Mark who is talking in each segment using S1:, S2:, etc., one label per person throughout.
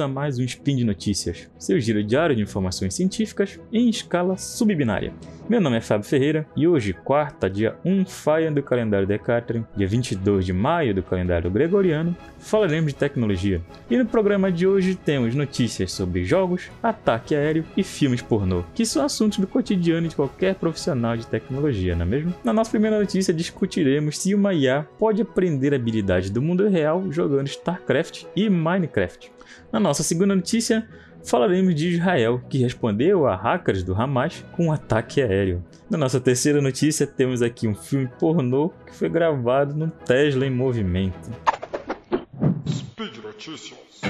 S1: a mais um Spin de Notícias, seu giro diário de informações científicas em escala subbinária. Meu nome é Fábio Ferreira e hoje, quarta, dia 1 Faia do calendário Decatrian, dia 22 de maio do calendário gregoriano, falaremos de tecnologia. E no programa de hoje temos notícias sobre jogos, ataque aéreo e filmes pornô, que são assuntos do cotidiano de qualquer profissional de tecnologia, não é mesmo? Na nossa primeira notícia discutiremos se uma IA pode aprender habilidades do mundo real jogando StarCraft e Minecraft. Na nossa segunda notícia, falaremos de Israel, que respondeu a hackers do Hamas com um ataque aéreo. Na nossa terceira notícia, temos aqui um filme pornô que foi gravado num Tesla em movimento. Speed Notícias.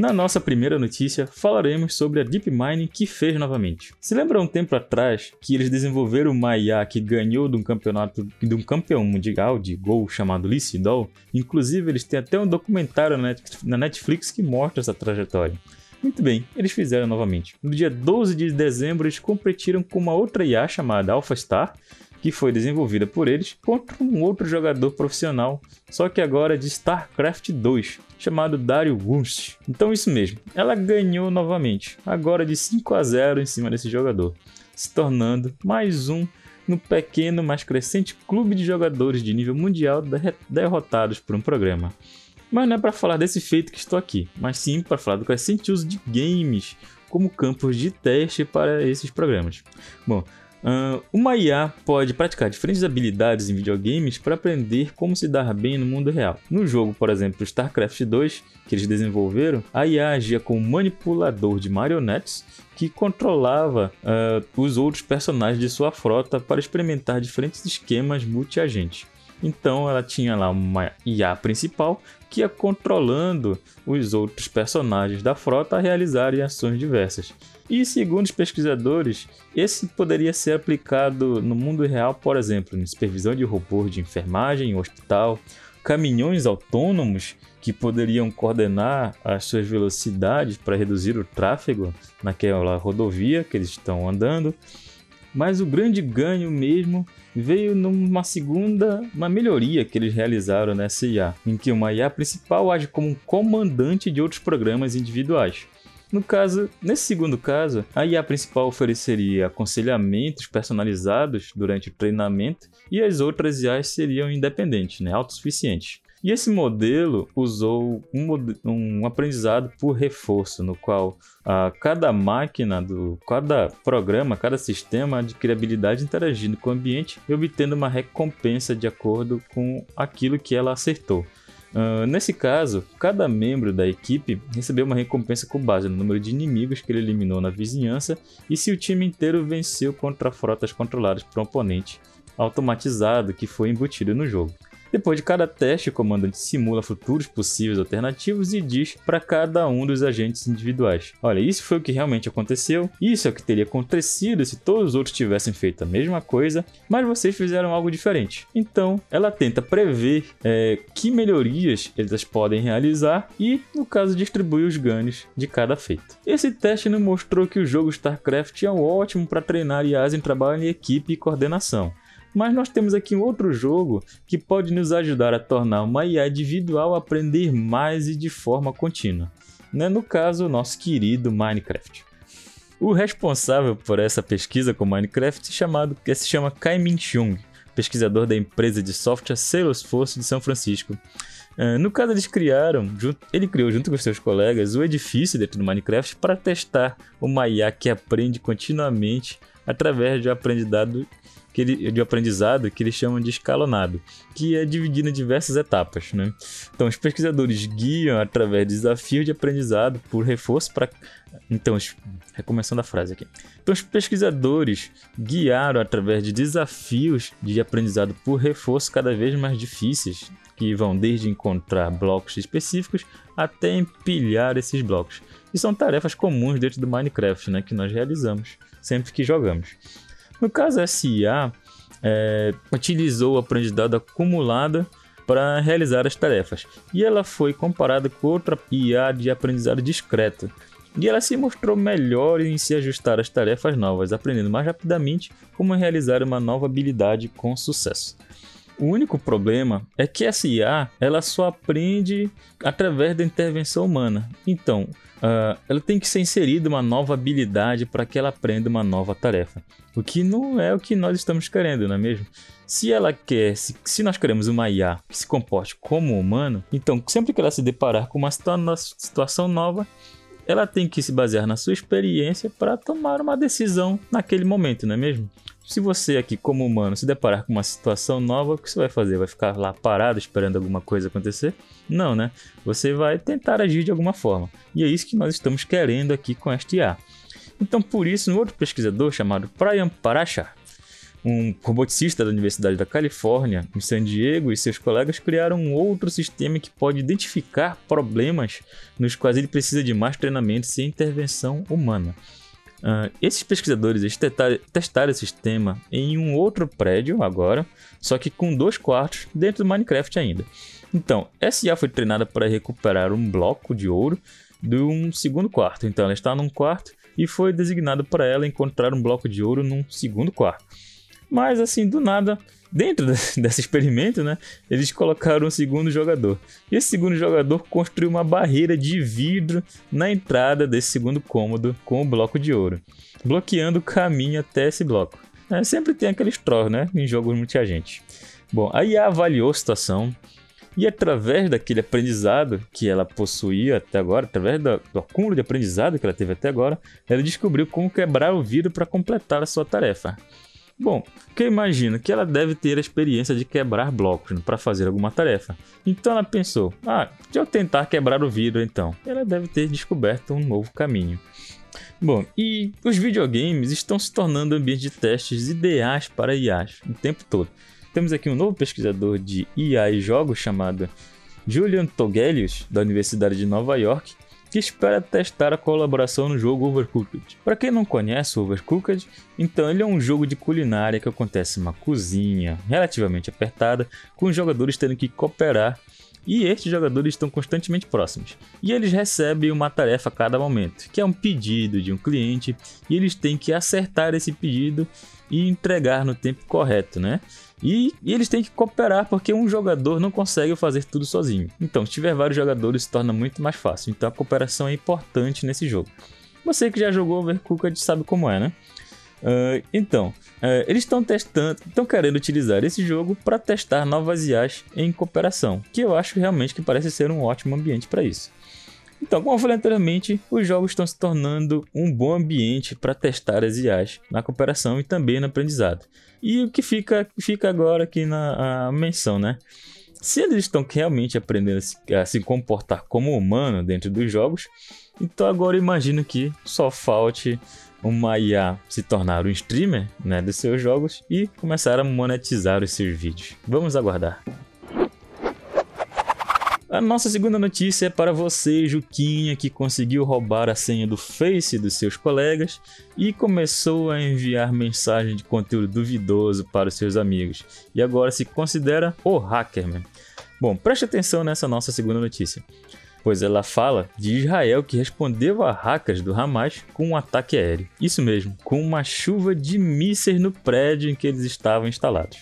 S1: Na nossa primeira notícia, falaremos sobre a DeepMind que fez novamente. Se lembra um tempo atrás que eles desenvolveram uma IA que ganhou de um campeonato de um campeão mundial de Go chamado Lee Sedol? Inclusive, eles têm até um documentário na Netflix que mostra essa trajetória. Muito bem, eles fizeram novamente. No dia 12 de dezembro, eles competiram com uma outra IA chamada AlphaStar, que foi desenvolvida por eles, contra um outro jogador profissional, só que agora de StarCraft 2, chamado Dario Wunsch. Então isso mesmo, ela ganhou novamente, agora de 5 a 0 em cima desse jogador, se tornando mais um no pequeno, mas crescente clube de jogadores de nível mundial derrotados por um programa. Mas não é para falar desse feito que estou aqui, mas sim para falar do crescente uso de games como campos de teste para esses programas. Bom, Uh, uma IA pode praticar diferentes habilidades em videogames para aprender como se dar bem no mundo real. No jogo, por exemplo, StarCraft 2, que eles desenvolveram, a IA agia como manipulador de marionetes que controlava uh, os outros personagens de sua frota para experimentar diferentes esquemas multi-agente. Então ela tinha lá uma IA principal que ia controlando os outros personagens da frota a realizarem ações diversas. E segundo os pesquisadores, esse poderia ser aplicado no mundo real, por exemplo, em supervisão de robôs de enfermagem em hospital, caminhões autônomos que poderiam coordenar as suas velocidades para reduzir o tráfego naquela rodovia que eles estão andando. Mas o grande ganho mesmo veio numa segunda, uma melhoria que eles realizaram nessa IA, em que uma IA principal age como um comandante de outros programas individuais. No caso, nesse segundo caso, a IA principal ofereceria aconselhamentos personalizados durante o treinamento e as outras IAs seriam independentes, né, autossuficientes. E esse modelo usou um, um aprendizado por reforço, no qual a cada máquina, do, cada programa, cada sistema adquire habilidade interagindo com o ambiente e obtendo uma recompensa de acordo com aquilo que ela acertou. Uh, nesse caso, cada membro da equipe recebeu uma recompensa com base no número de inimigos que ele eliminou na vizinhança e se o time inteiro venceu contra frotas controladas por um oponente automatizado que foi embutido no jogo. Depois de cada teste, o comandante simula futuros possíveis alternativos e diz para cada um dos agentes individuais: Olha, isso foi o que realmente aconteceu, isso é o que teria acontecido se todos os outros tivessem feito a mesma coisa, mas vocês fizeram algo diferente. Então, ela tenta prever é, que melhorias eles podem realizar e, no caso, distribui os ganhos de cada feito. Esse teste nos mostrou que o jogo StarCraft é ótimo para treinar IAs em trabalho em equipe e coordenação. Mas nós temos aqui um outro jogo que pode nos ajudar a tornar uma IA individual aprender mais e de forma contínua. Né? No caso, o nosso querido Minecraft. O responsável por essa pesquisa com Minecraft chamado, se chama Kai Min Chung, pesquisador da empresa de software Salesforce de São Francisco. Uh, no caso, eles criaram, ele criou junto com seus colegas o edifício dentro do Minecraft para testar uma IA que aprende continuamente através de aprendizado que ele, de aprendizado que eles chamam de escalonado, que é dividido em diversas etapas. Né? Então, os pesquisadores guiam através de desafios de aprendizado por reforço para. Então, recomeçando a frase aqui. Então, os pesquisadores guiaram através de desafios de aprendizado por reforço cada vez mais difíceis, que vão desde encontrar blocos específicos até empilhar esses blocos. E são tarefas comuns dentro do Minecraft, né, que nós realizamos sempre que jogamos. No caso, a SIA é, utilizou o aprendizado acumulado para realizar as tarefas, e ela foi comparada com outra IA de aprendizado discreto, e ela se mostrou melhor em se ajustar às tarefas novas, aprendendo mais rapidamente como realizar uma nova habilidade com sucesso. O único problema é que essa IA ela só aprende através da intervenção humana. Então, uh, ela tem que ser inserida uma nova habilidade para que ela aprenda uma nova tarefa. O que não é o que nós estamos querendo, não é mesmo? Se ela quer, se, se nós queremos uma IA que se comporte como humano, então sempre que ela se deparar com uma situação nova, ela tem que se basear na sua experiência para tomar uma decisão naquele momento, não é mesmo? Se você aqui, como humano, se deparar com uma situação nova, o que você vai fazer? Vai ficar lá parado esperando alguma coisa acontecer? Não, né? Você vai tentar agir de alguma forma. E é isso que nós estamos querendo aqui com este IA. Então, por isso, um outro pesquisador chamado Brian Parachar um roboticista da Universidade da Califórnia, em San Diego, e seus colegas criaram um outro sistema que pode identificar problemas nos quais ele precisa de mais treinamento sem intervenção humana. Uh, esses pesquisadores testaram, esse sistema em um outro prédio agora, só que com dois quartos dentro do Minecraft ainda. Então, essa IA foi treinada para recuperar um bloco de ouro de um segundo quarto. Então, ela está num quarto e foi designado para ela encontrar um bloco de ouro num segundo quarto. Mas assim, do nada, dentro desse experimento, né, eles colocaram um segundo jogador. E esse segundo jogador construiu uma barreira de vidro na entrada desse segundo cômodo com o bloco de ouro, bloqueando o caminho até esse bloco. É, sempre tem aqueles trolls, né, em jogos multiagentes. Bom, a IA avaliou a situação e através daquele aprendizado que ela possuía até agora, através do acúmulo de aprendizado que ela teve até agora, ela descobriu como quebrar o vidro para completar a sua tarefa. Bom, que eu imagino que ela deve ter a experiência de quebrar blocos né, para fazer alguma tarefa. Então ela pensou: ah, deixa eu tentar quebrar o vidro então. Ela deve ter descoberto um novo caminho. Bom, e os videogames estão se tornando ambientes de testes ideais para IAs o tempo todo. Temos aqui um novo pesquisador de IA e jogos chamado Julian Togelius, da Universidade de Nova York, que espera testar a colaboração no jogo Overcooked. Para quem não conhece o Overcooked, então ele é um jogo de culinária que acontece em uma cozinha relativamente apertada, com os jogadores tendo que cooperar e estes jogadores estão constantemente próximos. E eles recebem uma tarefa a cada momento, que é um pedido de um cliente, e eles têm que acertar esse pedido e entregar no tempo correto, né? E, e, eles têm que cooperar porque um jogador não consegue fazer tudo sozinho. Então, se tiver vários jogadores, se torna muito mais fácil. Então, a cooperação é importante nesse jogo. Você que já jogou Overcooked sabe como é, né? Uh, então, uh, eles estão testando, estão querendo utilizar esse jogo para testar novas IAs em cooperação, que eu acho realmente que parece ser um ótimo ambiente para isso. Então, como eu falei anteriormente, os jogos estão se tornando um bom ambiente para testar as IAs na cooperação e também no aprendizado. E o que fica, fica agora aqui na menção, né? Se eles estão realmente aprendendo a se, a se comportar como humano dentro dos jogos, então agora imagino que só falte uma IA se tornar um streamer né, dos seus jogos e começar a monetizar os seus vídeos. Vamos aguardar. A nossa segunda notícia é para você, Juquinha, que conseguiu roubar a senha do Face dos seus colegas e começou a enviar mensagem de conteúdo duvidoso para os seus amigos. E agora se considera o hackerman. Bom, preste atenção nessa nossa segunda notícia, pois ela fala de Israel que respondeu a hackers do Hamas com um ataque aéreo. Isso mesmo, com uma chuva de mísseis no prédio em que eles estavam instalados.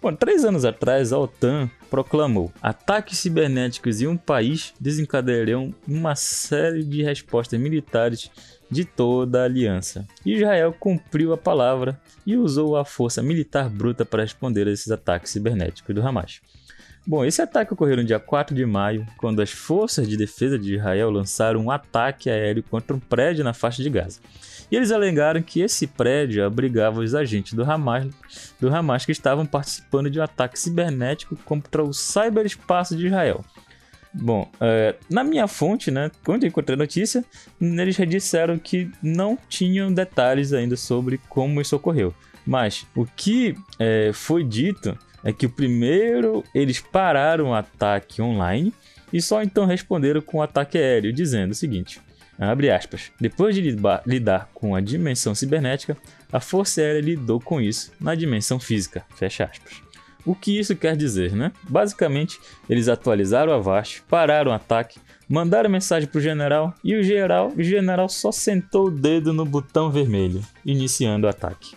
S1: Bom, três anos atrás, a OTAN proclamou: ataques cibernéticos em um país desencadearão uma série de respostas militares de toda a aliança. Israel cumpriu a palavra e usou a força militar bruta para responder a esses ataques cibernéticos do Hamas. Bom, esse ataque ocorreu no dia 4 de maio, quando as forças de defesa de Israel lançaram um ataque aéreo contra um prédio na faixa de Gaza. E eles alegaram que esse prédio abrigava os agentes do Hamas, do Hamas que estavam participando de um ataque cibernético contra o cyberespaço de Israel. Bom, é, na minha fonte, né, quando eu encontrei a notícia, eles já disseram que não tinham detalhes ainda sobre como isso ocorreu. Mas o que é, foi dito é que o primeiro eles pararam o ataque online e só então responderam com o ataque aéreo, dizendo o seguinte: Abre aspas. Depois de lidar com a dimensão cibernética, a Força Aérea lidou com isso na dimensão física. Fecha aspas. O que isso quer dizer, né? Basicamente, eles atualizaram a VAST, pararam o ataque, mandaram mensagem pro general e o general, o general só sentou o dedo no botão vermelho, iniciando o ataque.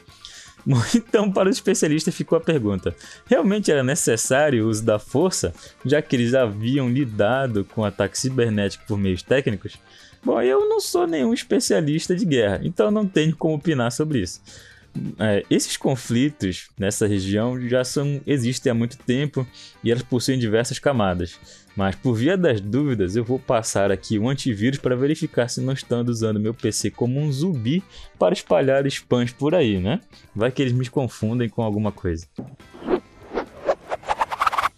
S1: Então, para o especialista ficou a pergunta: realmente era necessário o uso da força, já que eles haviam lidado com ataque cibernético por meios técnicos? Bom, eu não sou nenhum especialista de guerra, então não tenho como opinar sobre isso. É, esses conflitos nessa região já são, existem há muito tempo e elas possuem diversas camadas. Mas por via das dúvidas, eu vou passar aqui o um antivírus para verificar se não estão usando meu PC como um zumbi para espalhar spams por aí, né? Vai que eles me confundem com alguma coisa.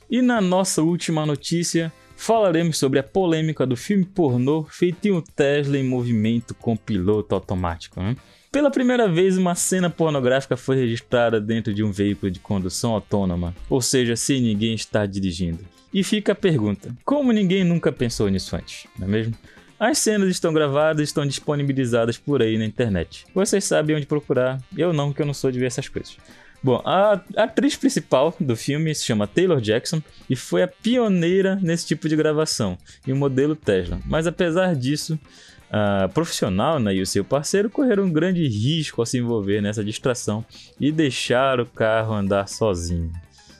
S1: E na nossa última notícia, falaremos sobre a polêmica do filme pornô feito em um Tesla em movimento com piloto automático. Né? Pela primeira vez, uma cena pornográfica foi registrada dentro de um veículo de condução autônoma, ou seja, sem ninguém estar dirigindo. E fica a pergunta: como ninguém nunca pensou nisso antes, não é mesmo? As cenas estão gravadas e estão disponibilizadas por aí na internet. Vocês sabem onde procurar, eu não, que eu não sou de ver essas coisas. Bom, a atriz principal do filme se chama Taylor Jackson e foi a pioneira nesse tipo de gravação, e o modelo Tesla. Mas apesar disso, a profissional né, e o seu parceiro correram um grande risco ao se envolver nessa distração e deixar o carro andar sozinho,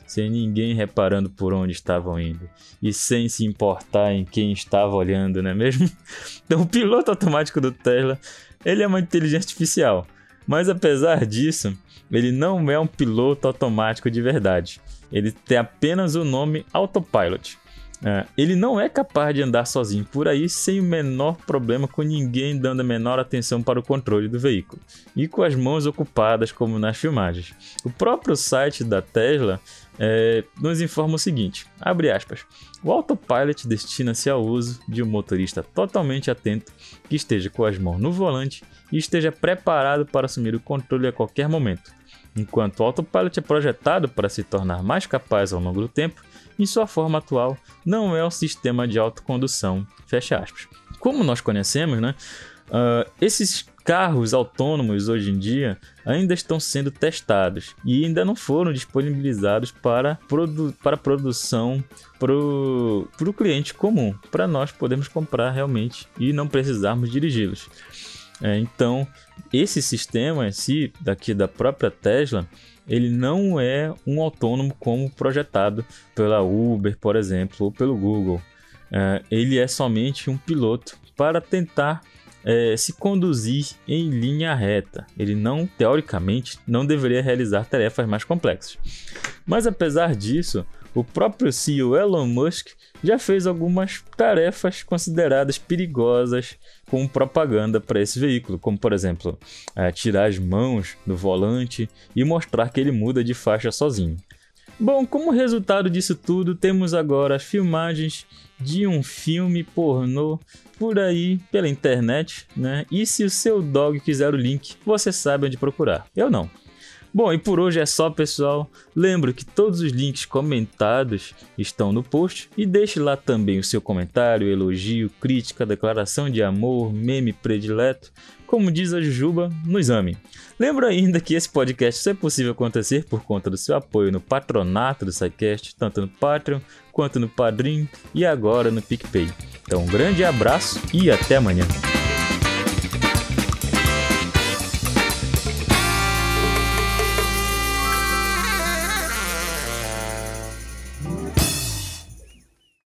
S1: sem ninguém reparando por onde estavam indo e sem se importar em quem estava olhando, não é mesmo? Então, o piloto automático do Tesla ele é uma inteligência artificial, mas apesar disso, ele não é um piloto automático de verdade. Ele tem apenas o nome Autopilot. Uh, ele não é capaz de andar sozinho por aí sem o menor problema com ninguém dando a menor atenção para o controle do veículo e com as mãos ocupadas como nas filmagens. O próprio site da Tesla é, nos informa o seguinte: abre aspas. O autopilot destina-se ao uso de um motorista totalmente atento que esteja com as mãos no volante e esteja preparado para assumir o controle a qualquer momento. Enquanto o autopilot é projetado para se tornar mais capaz ao longo do tempo, em sua forma atual não é um sistema de autocondução. Fecha aspas. Como nós conhecemos, né? Uh, esses carros autônomos hoje em dia ainda estão sendo testados e ainda não foram disponibilizados para, produ para produção para o cliente comum, para nós podermos comprar realmente e não precisarmos dirigi-los. É, então, esse sistema em si, daqui da própria Tesla, ele não é um autônomo como projetado pela Uber, por exemplo, ou pelo Google. É, ele é somente um piloto para tentar é, se conduzir em linha reta. Ele não, teoricamente, não deveria realizar tarefas mais complexas. Mas apesar disso, o próprio CEO Elon Musk já fez algumas tarefas consideradas perigosas com propaganda para esse veículo, como por exemplo, é, tirar as mãos do volante e mostrar que ele muda de faixa sozinho. Bom, como resultado disso tudo, temos agora filmagens de um filme pornô por aí pela internet, né? E se o seu dog quiser o link, você sabe onde procurar. Eu não. Bom, e por hoje é só, pessoal. Lembro que todos os links comentados estão no post e deixe lá também o seu comentário, elogio, crítica, declaração de amor, meme predileto, como diz a Jujuba, no exame. Lembro ainda que esse podcast só é possível acontecer por conta do seu apoio no patronato do SciCast, tanto no Patreon quanto no Padrim e agora no PicPay. Então, um grande abraço e até amanhã.